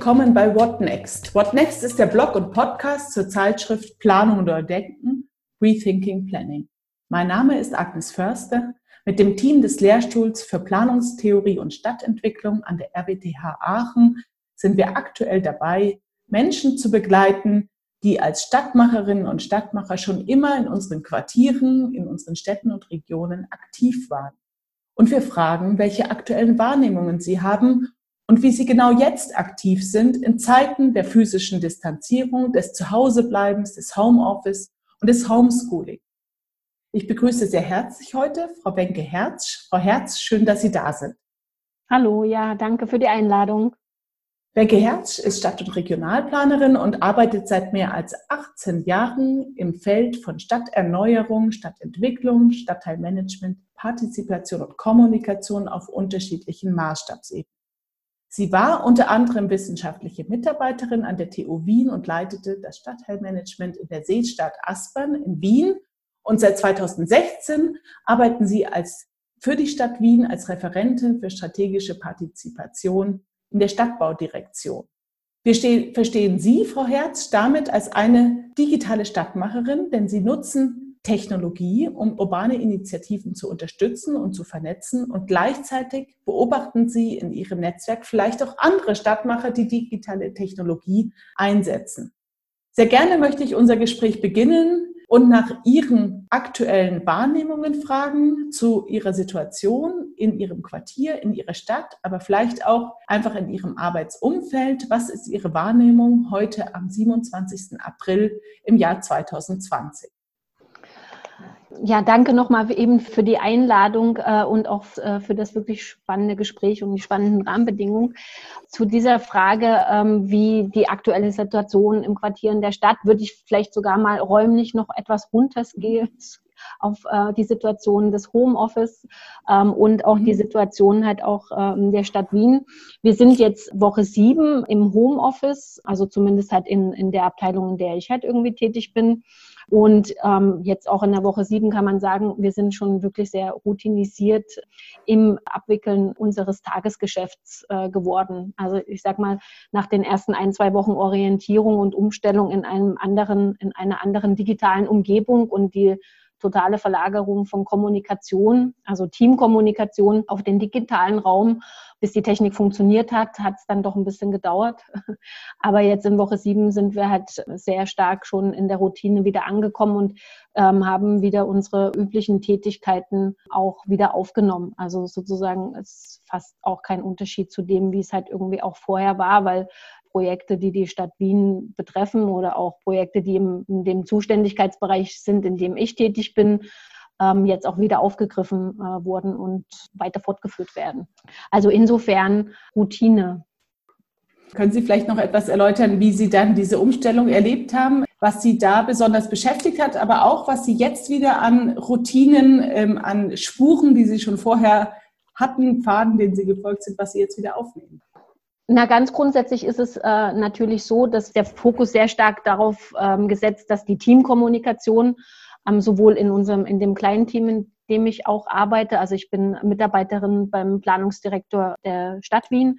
Willkommen bei What Next. What Next ist der Blog und Podcast zur Zeitschrift Planung oder Denken, Rethinking Planning. Mein Name ist Agnes Förster. Mit dem Team des Lehrstuhls für Planungstheorie und Stadtentwicklung an der RWTH Aachen sind wir aktuell dabei, Menschen zu begleiten, die als Stadtmacherinnen und Stadtmacher schon immer in unseren Quartieren, in unseren Städten und Regionen aktiv waren. Und wir fragen, welche aktuellen Wahrnehmungen sie haben und wie sie genau jetzt aktiv sind in Zeiten der physischen Distanzierung, des Zuhausebleibens, des Homeoffice und des Homeschooling. Ich begrüße sehr herzlich heute Frau Wenke Herz. Frau Herz, schön, dass Sie da sind. Hallo, ja, danke für die Einladung. Wenke Herz ist Stadt- und Regionalplanerin und arbeitet seit mehr als 18 Jahren im Feld von Stadterneuerung, Stadtentwicklung, Stadtteilmanagement, Partizipation und Kommunikation auf unterschiedlichen Maßstabsebenen. Sie war unter anderem wissenschaftliche Mitarbeiterin an der TU Wien und leitete das Stadtteilmanagement in der Seestadt Aspern in Wien. Und seit 2016 arbeiten Sie als, für die Stadt Wien als Referentin für strategische Partizipation in der Stadtbaudirektion. Wir verstehen Sie, Frau Herz, damit als eine digitale Stadtmacherin, denn Sie nutzen Technologie, um urbane Initiativen zu unterstützen und zu vernetzen. Und gleichzeitig beobachten Sie in Ihrem Netzwerk vielleicht auch andere Stadtmacher, die digitale Technologie einsetzen. Sehr gerne möchte ich unser Gespräch beginnen und nach Ihren aktuellen Wahrnehmungen fragen zu Ihrer Situation in Ihrem Quartier, in Ihrer Stadt, aber vielleicht auch einfach in Ihrem Arbeitsumfeld. Was ist Ihre Wahrnehmung heute am 27. April im Jahr 2020? Ja, danke nochmal eben für die Einladung äh, und auch äh, für das wirklich spannende Gespräch und die spannenden Rahmenbedingungen. Zu dieser Frage, ähm, wie die aktuelle Situation im Quartier in der Stadt, würde ich vielleicht sogar mal räumlich noch etwas runtergehen auf äh, die Situation des Homeoffice ähm, und auch die mhm. Situation halt auch ähm, der Stadt Wien. Wir sind jetzt Woche sieben im Homeoffice, also zumindest halt in, in der Abteilung, in der ich halt irgendwie tätig bin. Und ähm, jetzt auch in der Woche sieben kann man sagen, wir sind schon wirklich sehr routinisiert im Abwickeln unseres Tagesgeschäfts äh, geworden. Also ich sag mal, nach den ersten ein, zwei Wochen Orientierung und Umstellung in einem anderen, in einer anderen digitalen Umgebung und die totale Verlagerung von Kommunikation, also Teamkommunikation auf den digitalen Raum. Bis die Technik funktioniert hat, hat es dann doch ein bisschen gedauert. Aber jetzt in Woche sieben sind wir halt sehr stark schon in der Routine wieder angekommen und ähm, haben wieder unsere üblichen Tätigkeiten auch wieder aufgenommen. Also sozusagen ist fast auch kein Unterschied zu dem, wie es halt irgendwie auch vorher war, weil Projekte, die die Stadt Wien betreffen oder auch Projekte, die im, in dem Zuständigkeitsbereich sind, in dem ich tätig bin, ähm, jetzt auch wieder aufgegriffen äh, wurden und weiter fortgeführt werden. Also insofern Routine. Können Sie vielleicht noch etwas erläutern, wie Sie dann diese Umstellung erlebt haben, was Sie da besonders beschäftigt hat, aber auch was Sie jetzt wieder an Routinen, ähm, an Spuren, die Sie schon vorher hatten, Pfaden, denen Sie gefolgt sind, was Sie jetzt wieder aufnehmen? Na, ganz grundsätzlich ist es äh, natürlich so, dass der Fokus sehr stark darauf ähm, gesetzt, dass die Teamkommunikation ähm, sowohl in unserem, in dem kleinen Team, in dem ich auch arbeite, also ich bin Mitarbeiterin beim Planungsdirektor der Stadt Wien,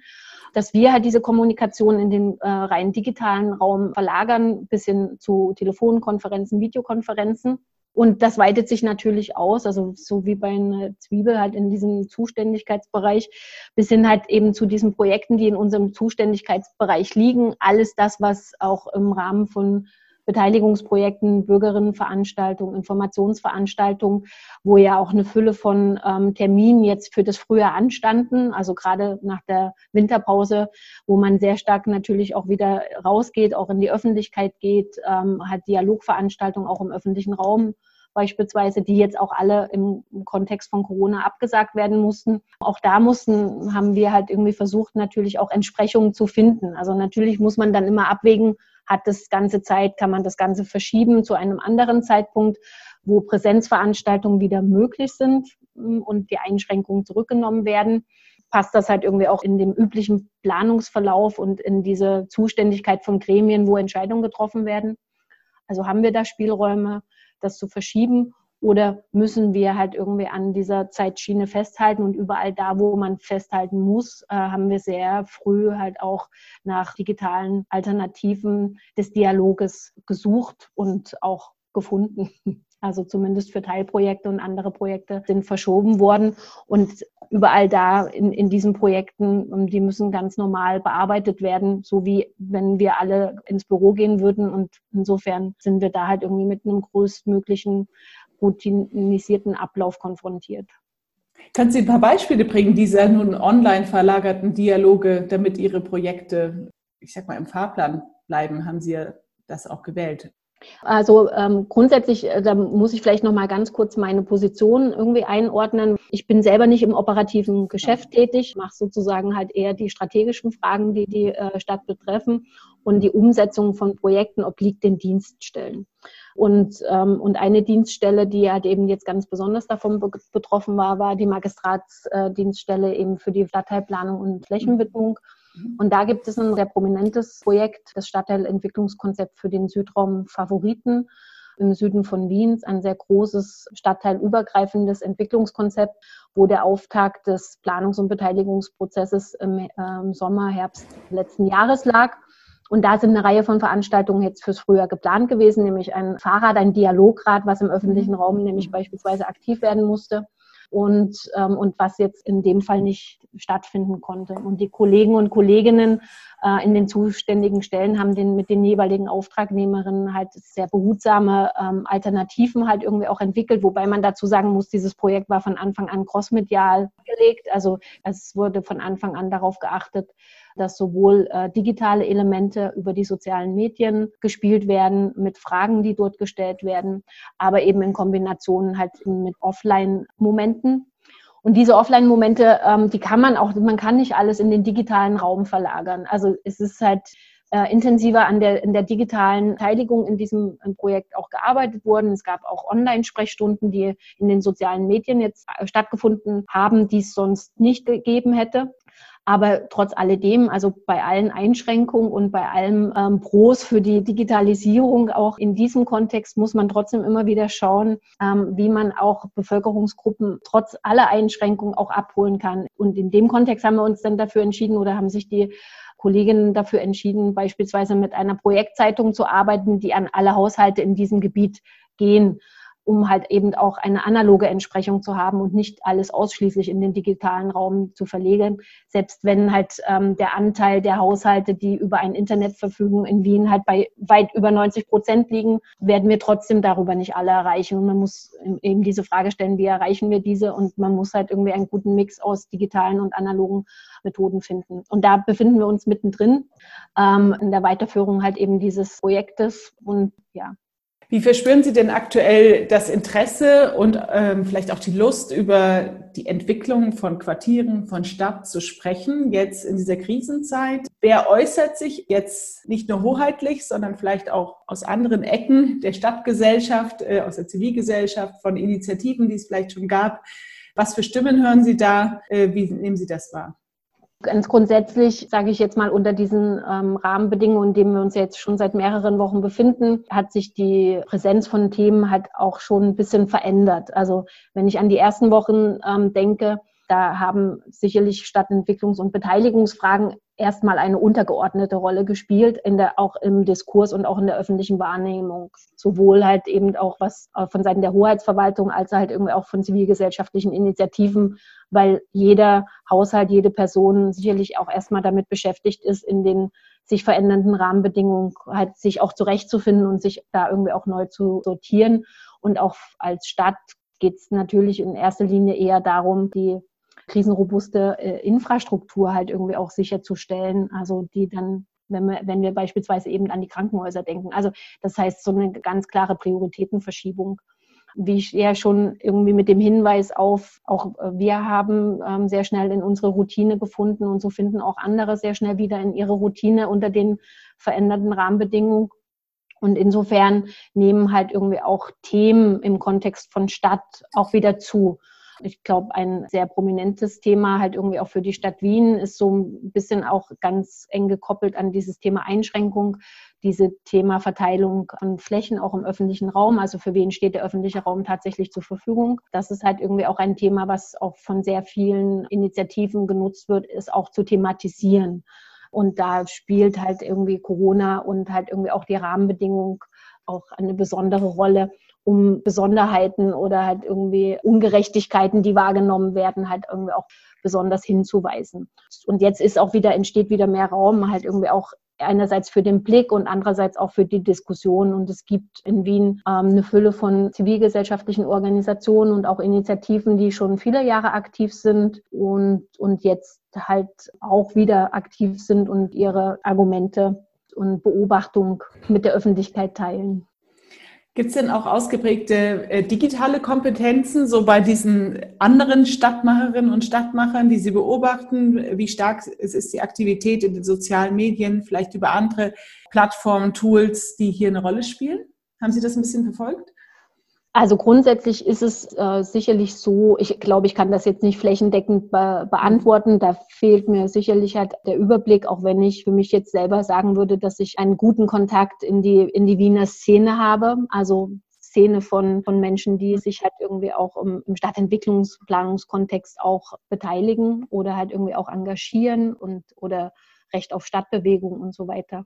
dass wir halt diese Kommunikation in den äh, rein digitalen Raum verlagern, bis hin zu Telefonkonferenzen, Videokonferenzen und das weitet sich natürlich aus, also so wie bei einer Zwiebel halt in diesem Zuständigkeitsbereich, bis hin halt eben zu diesen Projekten, die in unserem Zuständigkeitsbereich liegen. Alles das, was auch im Rahmen von Beteiligungsprojekten, Bürgerinnenveranstaltungen, Informationsveranstaltungen, wo ja auch eine Fülle von ähm, Terminen jetzt für das Frühjahr anstanden, also gerade nach der Winterpause, wo man sehr stark natürlich auch wieder rausgeht, auch in die Öffentlichkeit geht, ähm, hat Dialogveranstaltungen auch im öffentlichen Raum beispielsweise, die jetzt auch alle im Kontext von Corona abgesagt werden mussten. Auch da mussten, haben wir halt irgendwie versucht, natürlich auch Entsprechungen zu finden. Also natürlich muss man dann immer abwägen, hat das ganze Zeit, kann man das Ganze verschieben zu einem anderen Zeitpunkt, wo Präsenzveranstaltungen wieder möglich sind mm, und die Einschränkungen zurückgenommen werden. Passt das halt irgendwie auch in dem üblichen Planungsverlauf und in diese Zuständigkeit von Gremien, wo Entscheidungen getroffen werden? Also haben wir da Spielräume, das zu verschieben Oder müssen wir halt irgendwie an dieser Zeitschiene festhalten und überall da, wo man festhalten muss, äh, haben wir sehr früh halt auch nach digitalen Alternativen des Dialoges gesucht und auch gefunden. Also zumindest für Teilprojekte und andere Projekte sind verschoben worden. Und überall da in, in diesen Projekten, die müssen ganz normal bearbeitet werden, so wie wenn wir alle ins Büro gehen würden. Und insofern sind wir da halt irgendwie mit einem größtmöglichen routinisierten Ablauf konfrontiert. Können Sie ein paar Beispiele bringen dieser nun online verlagerten Dialoge, damit Ihre Projekte, ich sag mal, im Fahrplan bleiben? Haben Sie ja das auch gewählt? Also ähm, grundsätzlich, äh, da muss ich vielleicht noch mal ganz kurz meine Position irgendwie einordnen. Ich bin selber nicht im operativen Geschäft tätig, mache sozusagen halt eher die strategischen Fragen, die die äh, Stadt betreffen und die Umsetzung von Projekten obliegt den Dienststellen. Und, ähm, und eine Dienststelle, die halt eben jetzt ganz besonders davon be betroffen war, war die Magistratsdienststelle eben für die Stadtteilplanung und Flächenwidmung. Mhm. Und da gibt es ein sehr prominentes Projekt, das Stadtteilentwicklungskonzept für den Südraum Favoriten im Süden von Wiens, ein sehr großes stadtteilübergreifendes Entwicklungskonzept, wo der Auftakt des Planungs- und Beteiligungsprozesses im äh, Sommer, Herbst letzten Jahres lag. Und da sind eine Reihe von Veranstaltungen jetzt fürs Frühjahr geplant gewesen, nämlich ein Fahrrad, ein Dialograd, was im öffentlichen Raum nämlich beispielsweise aktiv werden musste und, ähm, und was jetzt in dem Fall nicht stattfinden konnte. Und die Kollegen und Kolleginnen äh, in den zuständigen Stellen haben den, mit den jeweiligen Auftragnehmerinnen halt sehr behutsame ähm, Alternativen halt irgendwie auch entwickelt, wobei man dazu sagen muss, dieses Projekt war von Anfang an crossmedial gelegt. Also es wurde von Anfang an darauf geachtet, dass sowohl äh, digitale Elemente über die sozialen Medien gespielt werden, mit Fragen, die dort gestellt werden, aber eben in Kombination halt mit Offline-Momenten. Und diese Offline-Momente, ähm, die kann man auch, man kann nicht alles in den digitalen Raum verlagern. Also es ist halt äh, intensiver an der, in der digitalen Beteiligung in diesem Projekt auch gearbeitet worden. Es gab auch Online-Sprechstunden, die in den sozialen Medien jetzt äh, stattgefunden haben, die es sonst nicht gegeben hätte. Aber trotz alledem, also bei allen Einschränkungen und bei allem ähm, Pros für die Digitalisierung, auch in diesem Kontext muss man trotzdem immer wieder schauen, ähm, wie man auch Bevölkerungsgruppen trotz aller Einschränkungen auch abholen kann. Und in dem Kontext haben wir uns dann dafür entschieden oder haben sich die Kolleginnen dafür entschieden, beispielsweise mit einer Projektzeitung zu arbeiten, die an alle Haushalte in diesem Gebiet gehen um halt eben auch eine analoge Entsprechung zu haben und nicht alles ausschließlich in den digitalen Raum zu verlegen. Selbst wenn halt ähm, der Anteil der Haushalte, die über ein Internet verfügen, in Wien halt bei weit über 90 Prozent liegen, werden wir trotzdem darüber nicht alle erreichen. Und man muss eben diese Frage stellen, wie erreichen wir diese? Und man muss halt irgendwie einen guten Mix aus digitalen und analogen Methoden finden. Und da befinden wir uns mittendrin ähm, in der Weiterführung halt eben dieses Projektes. Und ja, wie verspüren Sie denn aktuell das Interesse und ähm, vielleicht auch die Lust, über die Entwicklung von Quartieren, von Stadt zu sprechen, jetzt in dieser Krisenzeit? Wer äußert sich jetzt nicht nur hoheitlich, sondern vielleicht auch aus anderen Ecken der Stadtgesellschaft, äh, aus der Zivilgesellschaft, von Initiativen, die es vielleicht schon gab? Was für Stimmen hören Sie da? Äh, wie nehmen Sie das wahr? Ganz grundsätzlich, sage ich jetzt mal, unter diesen ähm, Rahmenbedingungen, in denen wir uns jetzt schon seit mehreren Wochen befinden, hat sich die Präsenz von Themen halt auch schon ein bisschen verändert. Also wenn ich an die ersten Wochen ähm, denke, da haben sicherlich Stadtentwicklungs- und Beteiligungsfragen erstmal eine untergeordnete Rolle gespielt, in der, auch im Diskurs und auch in der öffentlichen Wahrnehmung. Sowohl halt eben auch was äh, von Seiten der Hoheitsverwaltung als halt irgendwie auch von zivilgesellschaftlichen Initiativen, weil jeder Haushalt, jede Person sicherlich auch erstmal damit beschäftigt ist, in den sich verändernden Rahmenbedingungen halt sich auch zurechtzufinden und sich da irgendwie auch neu zu sortieren. Und auch als Stadt geht es natürlich in erster Linie eher darum, die krisenrobuste äh, Infrastruktur halt irgendwie auch sicherzustellen, also die dann wenn wir, wenn wir beispielsweise eben an die Krankenhäuser denken. Also das heißt so eine ganz klare Prioritätenverschiebung. Wie ich ja schon irgendwie mit dem Hinweis auf, auch äh, wir haben ähm, sehr schnell in unsere Routine gefunden und so finden auch andere sehr schnell wieder in ihre Routine unter den veränderten Rahmenbedingungen. Und insofern nehmen halt irgendwie auch Themen im Kontext von Stadt auch wieder zu. Ich glaube, ein sehr prominentes Thema halt irgendwie auch für die Stadt Wien ist so ein bisschen auch ganz eng gekoppelt an dieses Thema Einschränkung, diese Thema Verteilung von Flächen auch im öffentlichen Raum. Also für wen steht der öffentliche Raum tatsächlich zur Verfügung? Das ist halt irgendwie auch ein Thema, was auch von sehr vielen Initiativen genutzt wird, ist auch zu thematisieren. Und da spielt halt irgendwie Corona und halt irgendwie auch die Rahmenbedingungen auch eine besondere Rolle, um Besonderheiten oder halt irgendwie Ungerechtigkeiten, die wahrgenommen werden, halt irgendwie auch besonders hinzuweisen. Und jetzt ist auch wieder, entsteht wieder mehr Raum, halt irgendwie auch einerseits für den Blick und andererseits auch für die Diskussion. Und es gibt in Wien ähm, eine Fülle von zivilgesellschaftlichen Organisationen und auch Initiativen, die schon viele Jahre aktiv sind und, und jetzt halt auch wieder aktiv sind und ihre Argumente und Beobachtung mit der Öffentlichkeit teilen. Gibt es denn auch ausgeprägte äh, digitale Kompetenzen, so bei diesen anderen Stadtmacherinnen und Stadtmachern, die Sie beobachten? Wie stark ist, ist die Aktivität in den sozialen Medien, vielleicht über andere Plattformen, Tools, die hier eine Rolle spielen? Haben Sie das ein bisschen verfolgt? Also grundsätzlich ist es äh, sicherlich so, ich glaube, ich kann das jetzt nicht flächendeckend be beantworten. Da fehlt mir sicherlich halt der Überblick, auch wenn ich für mich jetzt selber sagen würde, dass ich einen guten Kontakt in die, in die Wiener Szene habe. Also Szene von, von Menschen, die sich halt irgendwie auch im, im Stadtentwicklungsplanungskontext auch beteiligen oder halt irgendwie auch engagieren und oder Recht auf Stadtbewegung und so weiter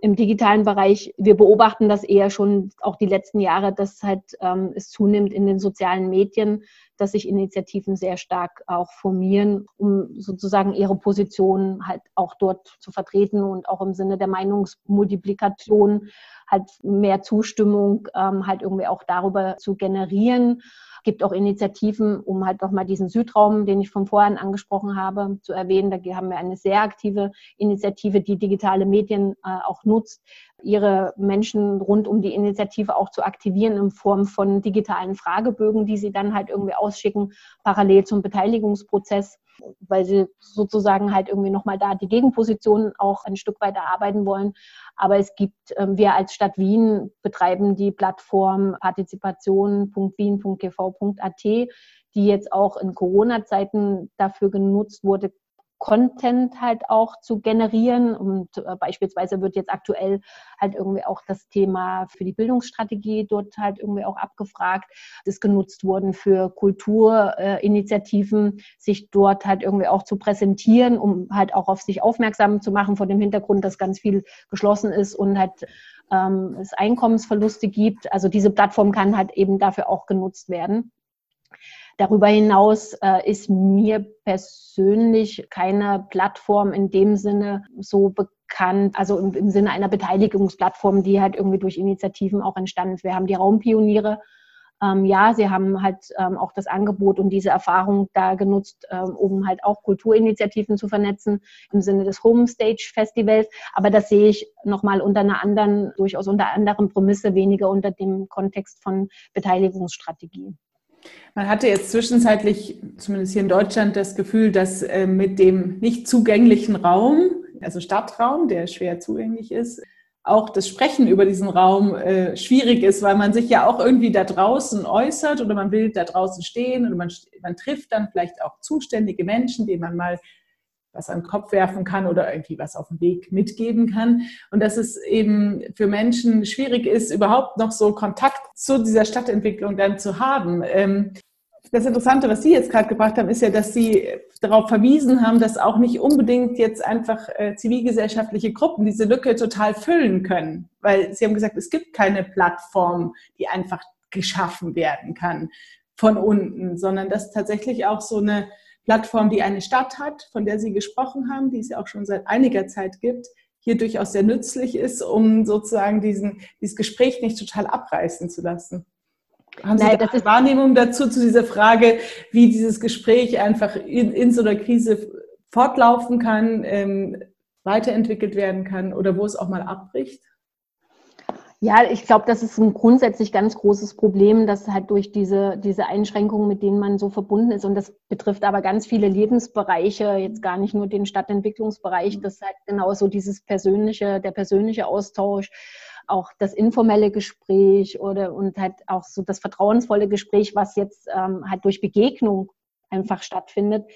im digitalen Bereich, wir beobachten das eher schon auch die letzten Jahre, dass halt ähm, es zunimmt in den sozialen Medien, dass sich Initiativen sehr stark auch formieren, um sozusagen ihre Position halt auch dort zu vertreten und auch im Sinne der Meinungsmultiplikation halt mehr Zustimmung ähm, halt irgendwie auch darüber zu generieren gibt auch Initiativen, um halt nochmal diesen Südraum, den ich von vorhin angesprochen habe, zu erwähnen. Da haben wir eine sehr aktive Initiative, die digitale Medien äh, auch nutzt, ihre Menschen rund um die Initiative auch zu aktivieren in Form von digitalen Fragebögen, die sie dann halt irgendwie ausschicken, parallel zum Beteiligungsprozess weil sie sozusagen halt irgendwie nochmal da die Gegenposition auch ein Stück weit erarbeiten wollen. Aber es gibt, ähm, wir als Stadt Wien betreiben die Plattform partizipation.wien.gv.at, die jetzt auch in Corona-Zeiten dafür genutzt wurde, Content halt auch zu generieren. Und äh, beispielsweise wird jetzt aktuell halt irgendwie auch das Thema für die Bildungsstrategie dort halt irgendwie auch abgefragt. Das genutzt worden für Kulturinitiativen, sich dort halt irgendwie auch zu präsentieren, um halt auch auf sich aufmerksam zu machen, vor dem Hintergrund, dass ganz viel geschlossen ist und halt ähm, es Einkommensverluste gibt. Also diese Plattform kann halt eben dafür auch genutzt werden. Darüber hinaus äh, ist mir persönlich keine Plattform in dem Sinne so bekannt, also im, im Sinne einer Beteiligungsplattform, die halt irgendwie durch Initiativen auch entstanden ist. Wir haben die Raumpioniere. Ähm, ja, sie haben halt ähm, auch das Angebot und diese Erfahrung da genutzt, ähm, um halt auch Kulturinitiativen zu vernetzen im Sinne des Homestage Festivals. Aber das sehe ich nochmal unter einer anderen, durchaus unter anderen Prämisse, weniger unter dem Kontext von Beteiligungsstrategie. Man hatte jetzt zwischenzeitlich, zumindest hier in Deutschland, das Gefühl, dass äh, mit dem nicht zugänglichen Raum, also Stadtraum, der schwer zugänglich ist, auch das Sprechen über diesen Raum äh, schwierig ist, weil man sich ja auch irgendwie da draußen äußert oder man will da draußen stehen und man, man trifft dann vielleicht auch zuständige Menschen, denen man mal was an den Kopf werfen kann oder irgendwie was auf dem Weg mitgeben kann. Und dass es eben für Menschen schwierig ist, überhaupt noch so Kontakt zu dieser Stadtentwicklung dann zu haben. Ähm, das Interessante, was Sie jetzt gerade gebracht haben, ist ja, dass Sie darauf verwiesen haben, dass auch nicht unbedingt jetzt einfach äh, zivilgesellschaftliche Gruppen diese Lücke total füllen können. Weil Sie haben gesagt, es gibt keine Plattform, die einfach geschaffen werden kann von unten, sondern dass tatsächlich auch so eine Plattform, die eine Stadt hat, von der Sie gesprochen haben, die es ja auch schon seit einiger Zeit gibt, hier durchaus sehr nützlich ist, um sozusagen diesen, dieses Gespräch nicht total abreißen zu lassen. Haben Sie Nein, da eine Wahrnehmung dazu, zu dieser Frage, wie dieses Gespräch einfach in, in so einer Krise fortlaufen kann, ähm, weiterentwickelt werden kann oder wo es auch mal abbricht? Ja, ich glaube, das ist ein grundsätzlich ganz großes Problem, dass halt durch diese, diese Einschränkungen, mit denen man so verbunden ist, und das betrifft aber ganz viele Lebensbereiche, jetzt gar nicht nur den Stadtentwicklungsbereich, dass halt genauso dieses persönliche, der persönliche Austausch, auch das informelle Gespräch oder und halt auch so das vertrauensvolle Gespräch, was jetzt ähm, halt durch Begegnung einfach stattfindet,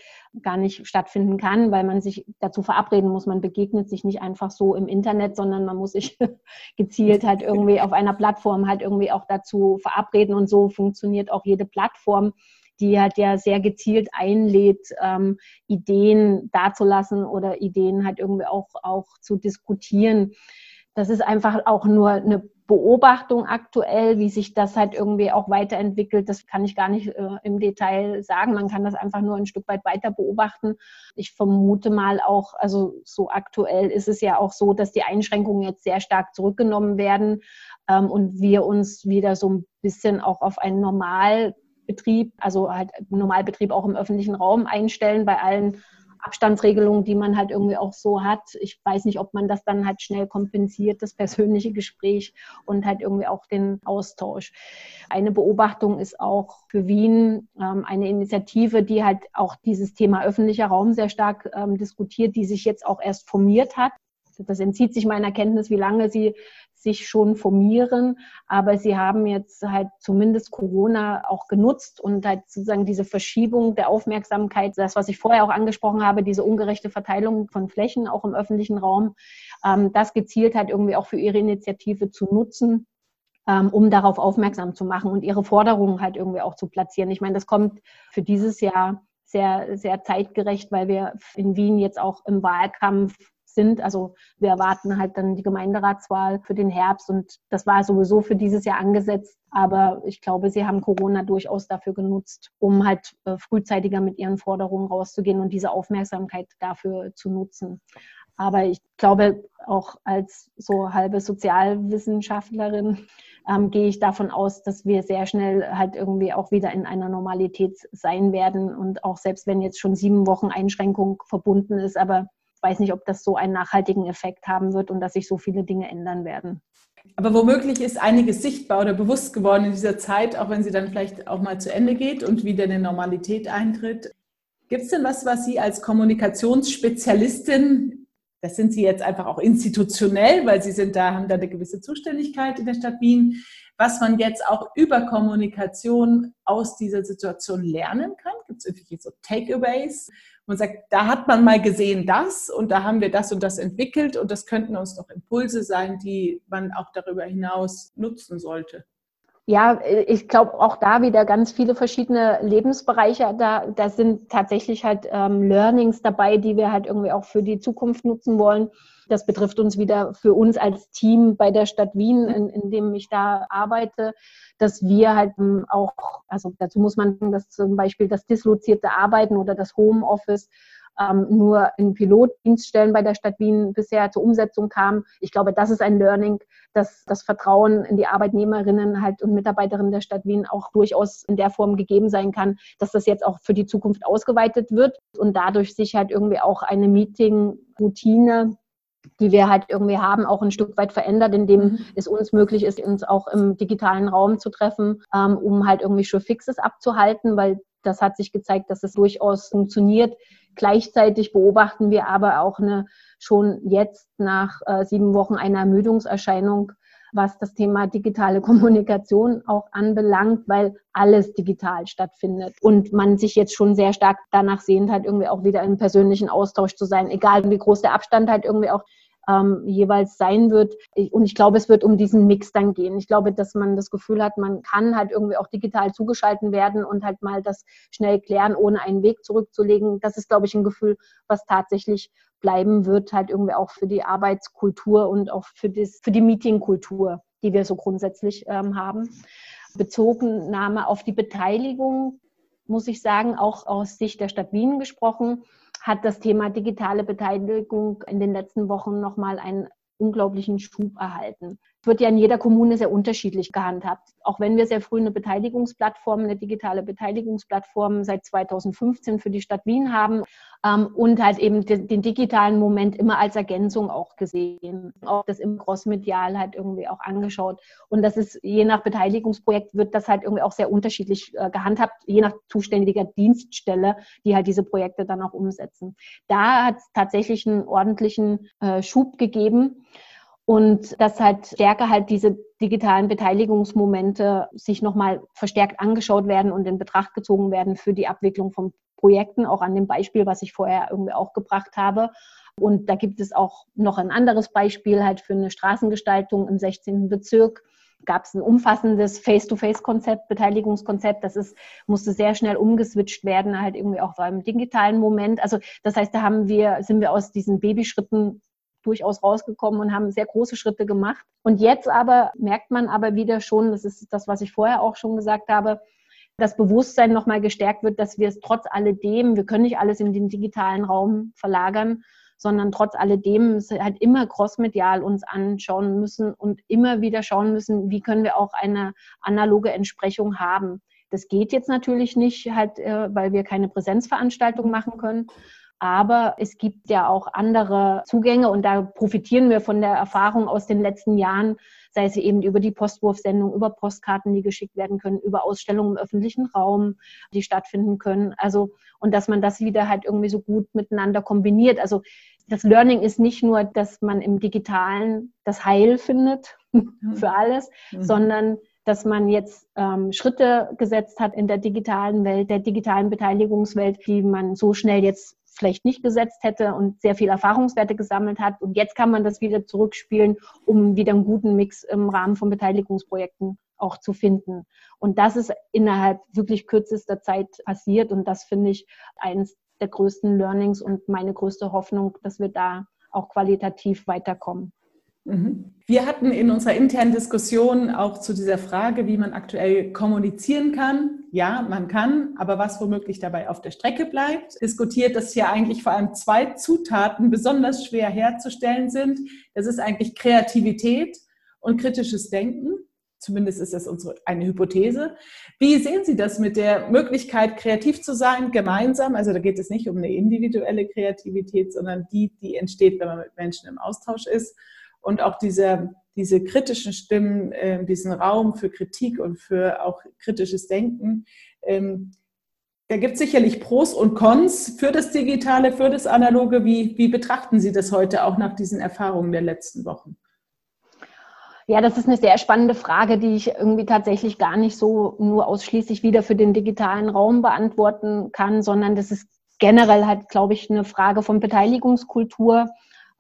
gar nicht stattfinden kann, weil man sich dazu verabreden muss. Man begegnet sich nicht einfach so im Internet, sondern man muss sich gezielt halt irgendwie auf einer Plattform halt irgendwie auch dazu verabreden. Und so funktioniert auch jede Plattform, die halt ja sehr gezielt einlädt, ähm, Ideen dazulassen oder Ideen halt irgendwie auch, auch zu diskutieren. Das ist einfach auch nur eine Beobachtung aktuell, wie sich das halt irgendwie auch weiterentwickelt. Das kann ich gar nicht äh, im Detail sagen. Man kann das einfach nur ein Stück weit weiter beobachten. Ich vermute mal auch, also so aktuell ist es ja auch so, dass die Einschränkungen jetzt sehr stark zurückgenommen werden ähm, und wir uns wieder so ein bisschen auch auf einen Normalbetrieb, also halt Normalbetrieb auch im öffentlichen Raum einstellen bei allen Abstandsregelungen, die man halt irgendwie auch so hat. Ich weiß nicht, ob man das dann halt schnell kompensiert, das persönliche Gespräch und halt irgendwie auch den Austausch. Eine Beobachtung ist auch für Wien ähm, eine Initiative, die halt auch dieses Thema öffentlicher Raum sehr stark ähm, diskutiert, die sich jetzt auch erst formiert hat. Das entzieht sich meiner Kenntnis, wie lange sie sich schon formieren, aber sie haben jetzt halt zumindest Corona auch genutzt und halt sozusagen diese Verschiebung der Aufmerksamkeit, das, was ich vorher auch angesprochen habe, diese ungerechte Verteilung von Flächen auch im öffentlichen Raum, ähm, das gezielt halt irgendwie auch für ihre Initiative zu nutzen ähm, um darauf aufmerksam zu machen und ihre Forderungen halt irgendwie auch zu platzieren. Ich meine, das kommt für dieses Jahr sehr, sehr zeitgerecht, weil wir in Wien jetzt auch im Wahlkampf sind. Also wir erwarten halt dann die Gemeinderatswahl für den Herbst und das war sowieso für dieses Jahr angesetzt. Aber ich glaube, sie haben Corona durchaus dafür genutzt, um halt äh, frühzeitiger mit ihren Forderungen rauszugehen und diese Aufmerksamkeit dafür zu nutzen. Aber ich glaube, auch als so halbe Sozialwissenschaftlerin ähm, gehe ich davon aus, dass wir sehr schnell halt irgendwie auch wieder in einer Normalität sein werden. Und auch selbst wenn jetzt schon sieben Wochen Einschränkung verbunden ist, aber weiß nicht, ob das so einen nachhaltigen Effekt haben wird und dass sich so viele Dinge ändern werden. Aber womöglich ist einiges sichtbar oder bewusst geworden in dieser Zeit, auch wenn sie dann vielleicht auch mal zu Ende geht und wieder eine Normalität eintritt. Gibt es denn was, was Sie als Kommunikationsspezialistin, das sind Sie jetzt einfach auch institutionell, weil Sie sind da, haben da eine gewisse Zuständigkeit in der Stadt Wien, was man jetzt auch über Kommunikation aus dieser Situation lernen kann? Gibt es irgendwelche so Takeaways? Man sagt, da hat man mal gesehen das und da haben wir das und das entwickelt und das könnten uns doch Impulse sein, die man auch darüber hinaus nutzen sollte. Ja, ich glaube auch da wieder ganz viele verschiedene Lebensbereiche. Da, da sind tatsächlich halt ähm, Learnings dabei, die wir halt irgendwie auch für die Zukunft nutzen wollen. Das betrifft uns wieder für uns als Team bei der Stadt Wien, in, in dem ich da arbeite, dass wir halt ähm, auch, also dazu muss man sagen, dass zum Beispiel das dislozierte Arbeiten oder das Homeoffice ähm, nur in Pilotdienststellen bei der Stadt Wien bisher zur Umsetzung kam. Ich glaube, das ist ein Learning, dass das Vertrauen in die Arbeitnehmerinnen halt und Mitarbeiterinnen der Stadt Wien auch durchaus in der Form gegeben sein kann, dass das jetzt auch für die Zukunft ausgeweitet wird und dadurch sich halt irgendwie auch eine Meeting-Routine die wir halt irgendwie haben, auch ein Stück weit verändert, indem mhm. es uns möglich ist, uns auch im digitalen Raum zu treffen, ähm, um halt irgendwie schon Fixes abzuhalten, weil das hat sich gezeigt, dass es durchaus funktioniert. Gleichzeitig beobachten wir aber auch eine schon jetzt nach äh, sieben Wochen eine Ermüdungserscheinung, was das Thema digitale Kommunikation auch anbelangt, weil alles digital stattfindet und man sich jetzt schon sehr stark danach sehnt hat, irgendwie auch wieder im persönlichen Austausch zu sein, egal wie groß der Abstand halt irgendwie auch ähm, jeweils sein wird. Und ich glaube, es wird um diesen Mix dann gehen. Ich glaube, dass man das Gefühl hat, man kann halt irgendwie auch digital zugeschalten werden und halt mal das schnell klären, ohne einen Weg zurückzulegen. Das ist, glaube ich, ein Gefühl, was tatsächlich bleiben wird, halt irgendwie auch für die Arbeitskultur und auch für, das, für die Meetingkultur, die wir so grundsätzlich ähm, haben. Bezugennahme auf die Beteiligung, muss ich sagen, auch aus Sicht der Stadt Wien gesprochen, hat das Thema digitale Beteiligung in den letzten Wochen nochmal einen unglaublichen Schub erhalten wird ja in jeder Kommune sehr unterschiedlich gehandhabt. Auch wenn wir sehr früh eine Beteiligungsplattform, eine digitale Beteiligungsplattform seit 2015 für die Stadt Wien haben ähm, und halt eben den, den, digitalen Moment immer als Ergänzung auch gesehen, auch das im Crossmedial halt irgendwie auch angeschaut. Und das ist je nach Beteiligungsprojekt wird das halt irgendwie auch sehr unterschiedlich äh, gehandhabt, je nach zuständiger Dienststelle, die halt diese Projekte dann auch umsetzen. Da hat es tatsächlich einen ordentlichen äh, Schub gegeben. Und dass halt stärker halt diese digitalen Beteiligungsmomente sich nochmal verstärkt angeschaut werden und in Betracht gezogen werden für die Abwicklung von Projekten, auch an dem Beispiel, was ich vorher irgendwie auch gebracht habe. Und da gibt es auch noch ein anderes Beispiel halt für eine Straßengestaltung im 16. Bezirk. Gab es ein umfassendes Face-to-Face-Konzept, Beteiligungskonzept. Das ist, musste sehr schnell umgeswitcht werden, halt irgendwie auch beim digitalen Moment. Also das heißt, da haben wir, sind wir aus diesen Babyschritten durchaus rausgekommen und haben sehr große Schritte gemacht. Und jetzt aber merkt man aber wieder schon, das ist das, was ich vorher auch schon gesagt habe, das Bewusstsein nochmal gestärkt wird, dass wir es trotz alledem, wir können nicht alles in den digitalen Raum verlagern, sondern trotz alledem halt immer crossmedial uns anschauen müssen und immer wieder schauen müssen, wie können wir auch eine analoge Entsprechung haben. Das geht jetzt natürlich nicht, halt, äh, weil wir keine Präsenzveranstaltung machen können. Aber es gibt ja auch andere Zugänge und da profitieren wir von der Erfahrung aus den letzten Jahren, sei es eben über die Postwurfsendung, über Postkarten, die geschickt werden können, über Ausstellungen im öffentlichen Raum, die stattfinden können. Also, und dass man das wieder halt irgendwie so gut miteinander kombiniert. Also, das Learning ist nicht nur, dass man im Digitalen das Heil findet mhm. für alles, mhm. sondern dass man jetzt ähm, Schritte gesetzt hat in der digitalen Welt, der digitalen Beteiligungswelt, die man so schnell jetzt vielleicht nicht gesetzt hätte und sehr viel Erfahrungswerte gesammelt hat. Und jetzt kann man das wieder zurückspielen, um wieder einen guten Mix im Rahmen von Beteiligungsprojekten auch zu finden. Und das ist innerhalb wirklich kürzester Zeit passiert. Und das finde ich eines der größten Learnings und meine größte Hoffnung, dass wir da auch qualitativ weiterkommen. Mhm. Wir hatten in unserer internen Diskussion auch zu dieser Frage, wie man aktuell kommunizieren kann. Ja, man kann, aber was womöglich dabei auf der Strecke bleibt, diskutiert, dass hier eigentlich vor allem zwei Zutaten besonders schwer herzustellen sind. Das ist eigentlich Kreativität und kritisches Denken. Zumindest ist das unsere, eine Hypothese. Wie sehen Sie das mit der Möglichkeit, kreativ zu sein, gemeinsam? Also da geht es nicht um eine individuelle Kreativität, sondern die, die entsteht, wenn man mit Menschen im Austausch ist und auch diese, diese kritischen Stimmen, äh, diesen Raum für Kritik und für auch kritisches Denken. Ähm, da gibt es sicherlich Pros und Cons für das Digitale, für das Analoge. Wie, wie betrachten Sie das heute auch nach diesen Erfahrungen der letzten Wochen? Ja, das ist eine sehr spannende Frage, die ich irgendwie tatsächlich gar nicht so nur ausschließlich wieder für den digitalen Raum beantworten kann, sondern das ist generell halt, glaube ich, eine Frage von Beteiligungskultur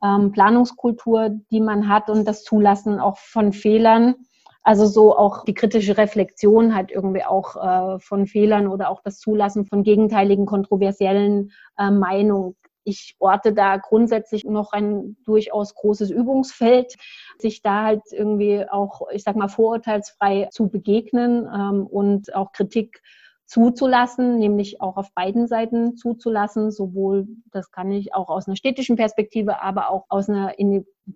ähm, Planungskultur, die man hat und das Zulassen auch von Fehlern. Also so auch die kritische Reflexion halt irgendwie auch äh, von Fehlern oder auch das Zulassen von gegenteiligen, kontroversiellen äh, Meinungen. Ich orte da grundsätzlich noch ein durchaus großes Übungsfeld, sich da halt irgendwie auch, ich sag mal, vorurteilsfrei zu begegnen ähm, und auch Kritik zuzulassen, nämlich auch auf beiden Seiten zuzulassen, sowohl, das kann ich auch aus einer städtischen Perspektive, aber auch aus einer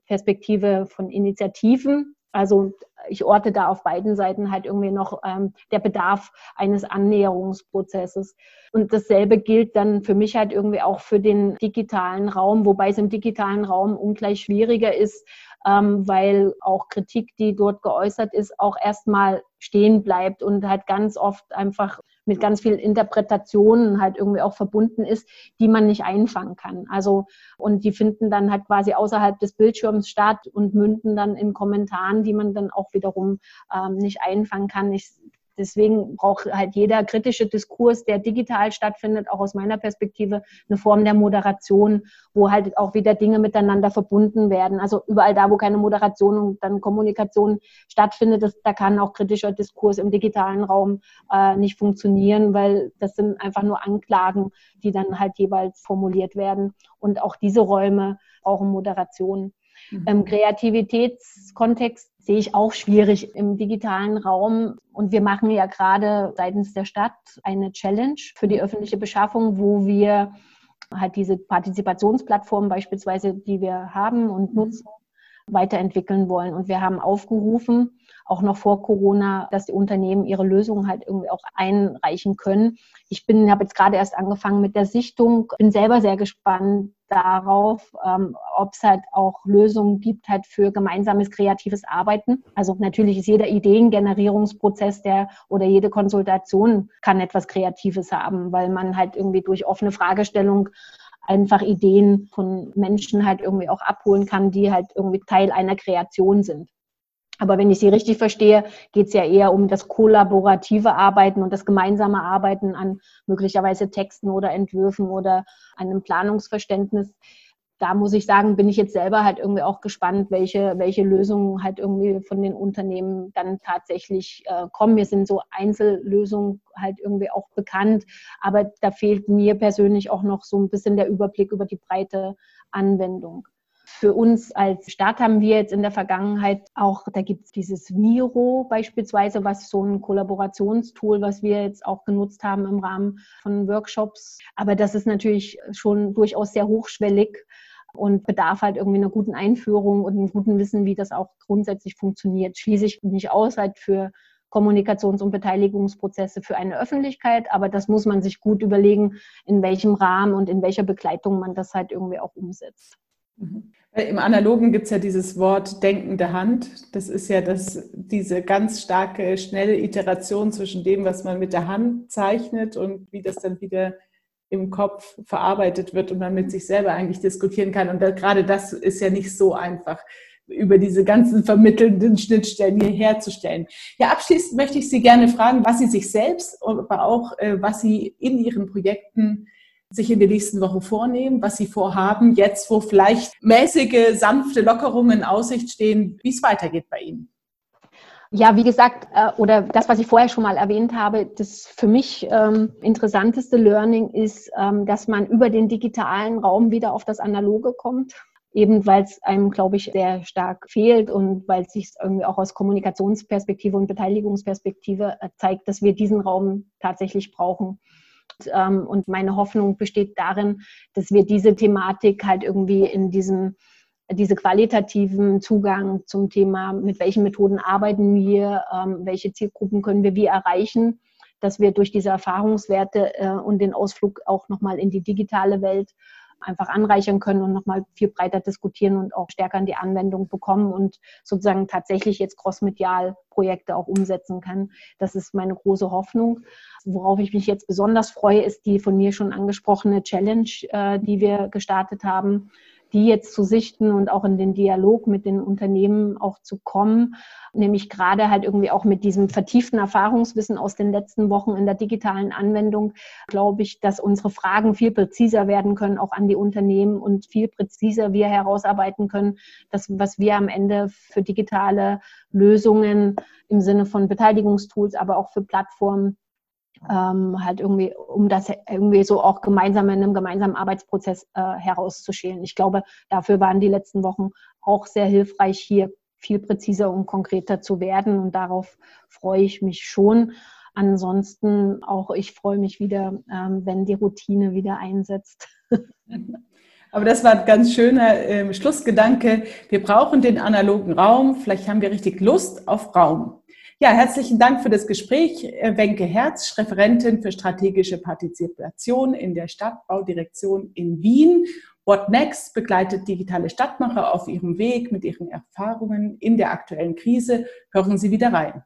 Perspektive von Initiativen. Also ich orte da auf beiden Seiten halt irgendwie noch ähm, der Bedarf eines Annäherungsprozesses. Und dasselbe gilt dann für mich halt irgendwie auch für den digitalen Raum, wobei es im digitalen Raum ungleich schwieriger ist, ähm, weil auch Kritik, die dort geäußert ist, auch erstmal stehen bleibt und halt ganz oft einfach mit ganz vielen Interpretationen halt irgendwie auch verbunden ist, die man nicht einfangen kann. Also, und die finden dann halt quasi außerhalb des Bildschirms statt und münden dann in Kommentaren, die man dann auch wiederum ähm, nicht einfangen kann. Ich Deswegen braucht halt jeder kritische Diskurs, der digital stattfindet, auch aus meiner Perspektive, eine Form der Moderation, wo halt auch wieder Dinge miteinander verbunden werden. Also überall da, wo keine Moderation und dann Kommunikation stattfindet, das, da kann auch kritischer Diskurs im digitalen Raum äh, nicht funktionieren, weil das sind einfach nur Anklagen, die dann halt jeweils formuliert werden. Und auch diese Räume brauchen Moderation. Mhm. Im Kreativitätskontext sehe ich auch schwierig im digitalen Raum. Und wir machen ja gerade seitens der Stadt eine Challenge für die öffentliche Beschaffung, wo wir halt diese Partizipationsplattform beispielsweise, die wir haben und nutzen, weiterentwickeln wollen. Und wir haben aufgerufen, auch noch vor Corona, dass die Unternehmen ihre Lösungen halt irgendwie auch einreichen können. Ich bin, habe jetzt gerade erst angefangen mit der Sichtung, bin selber sehr gespannt darauf, ähm, ob es halt auch Lösungen gibt halt für gemeinsames kreatives Arbeiten. Also natürlich ist jeder Ideengenerierungsprozess der oder jede Konsultation kann etwas Kreatives haben, weil man halt irgendwie durch offene Fragestellung einfach Ideen von Menschen halt irgendwie auch abholen kann, die halt irgendwie Teil einer Kreation sind. Aber wenn ich Sie richtig verstehe, geht es ja eher um das kollaborative Arbeiten und das gemeinsame Arbeiten an möglicherweise Texten oder Entwürfen oder einem Planungsverständnis. Da muss ich sagen, bin ich jetzt selber halt irgendwie auch gespannt, welche, welche Lösungen halt irgendwie von den Unternehmen dann tatsächlich äh, kommen. Mir sind so Einzellösungen halt irgendwie auch bekannt, aber da fehlt mir persönlich auch noch so ein bisschen der Überblick über die breite Anwendung. Für uns als Stadt haben wir jetzt in der Vergangenheit auch, da gibt es dieses Miro beispielsweise, was so ein Kollaborationstool, was wir jetzt auch genutzt haben im Rahmen von Workshops. Aber das ist natürlich schon durchaus sehr hochschwellig und bedarf halt irgendwie einer guten Einführung und einem guten Wissen, wie das auch grundsätzlich funktioniert. Schließe ich nicht aus halt für Kommunikations- und Beteiligungsprozesse für eine Öffentlichkeit, aber das muss man sich gut überlegen, in welchem Rahmen und in welcher Begleitung man das halt irgendwie auch umsetzt. Mhm. Im Analogen gibt es ja dieses Wort denkende Hand. Das ist ja das, diese ganz starke, schnelle Iteration zwischen dem, was man mit der Hand zeichnet und wie das dann wieder im Kopf verarbeitet wird und man mit sich selber eigentlich diskutieren kann. Und da, gerade das ist ja nicht so einfach, über diese ganzen vermittelnden Schnittstellen hier herzustellen. Ja, abschließend möchte ich Sie gerne fragen, was Sie sich selbst, aber auch äh, was Sie in Ihren Projekten sich in der nächsten Woche vornehmen, was Sie vorhaben, jetzt wo vielleicht mäßige, sanfte Lockerungen in Aussicht stehen, wie es weitergeht bei Ihnen. Ja, wie gesagt, äh, oder das, was ich vorher schon mal erwähnt habe, das für mich ähm, interessanteste Learning ist, ähm, dass man über den digitalen Raum wieder auf das Analoge kommt. Eben weil es einem, glaube ich, sehr stark fehlt und weil es sich irgendwie auch aus Kommunikationsperspektive und Beteiligungsperspektive äh, zeigt, dass wir diesen Raum tatsächlich brauchen. Ähm, und meine Hoffnung besteht darin, dass wir diese Thematik halt irgendwie in diesem diese qualitativen Zugang zum Thema, mit welchen Methoden arbeiten wir, ähm, welche Zielgruppen können wir wie erreichen, dass wir durch diese Erfahrungswerte äh, und den Ausflug auch nochmal in die digitale Welt einfach anreichern können und nochmal viel breiter diskutieren und auch stärker in die Anwendung bekommen und sozusagen tatsächlich jetzt crossmedial Projekte auch umsetzen kann. Das ist meine große Hoffnung. Worauf ich mich jetzt besonders freue, ist die von mir schon angesprochene Challenge, äh, die wir gestartet haben die jetzt zu sichten und auch in den Dialog mit den Unternehmen auch zu kommen, nämlich gerade halt irgendwie auch mit diesem vertieften Erfahrungswissen aus den letzten Wochen in der digitalen Anwendung, glaube ich, dass unsere Fragen viel präziser werden können, auch an die Unternehmen und viel präziser wir herausarbeiten können, das, was wir am Ende für digitale Lösungen im Sinne von Beteiligungstools, aber auch für Plattformen ähm, halt irgendwie, um das irgendwie so auch gemeinsam in einem gemeinsamen Arbeitsprozess äh, herauszuschälen. Ich glaube, dafür waren die letzten Wochen auch sehr hilfreich, hier viel präziser und konkreter zu werden und darauf freue ich mich schon. Ansonsten auch ich freue mich wieder, ähm, wenn die Routine wieder einsetzt. Aber das war ein ganz schöner äh, Schlussgedanke. Wir brauchen den analogen Raum. Vielleicht haben wir richtig Lust auf Raum. Ja, herzlichen Dank für das Gespräch. Äh, Wenke Herz, Referentin für strategische Partizipation in der Stadtbaudirektion in Wien. What Next begleitet digitale Stadtmacher auf ihrem Weg mit ihren Erfahrungen in der aktuellen Krise. Hören Sie wieder rein.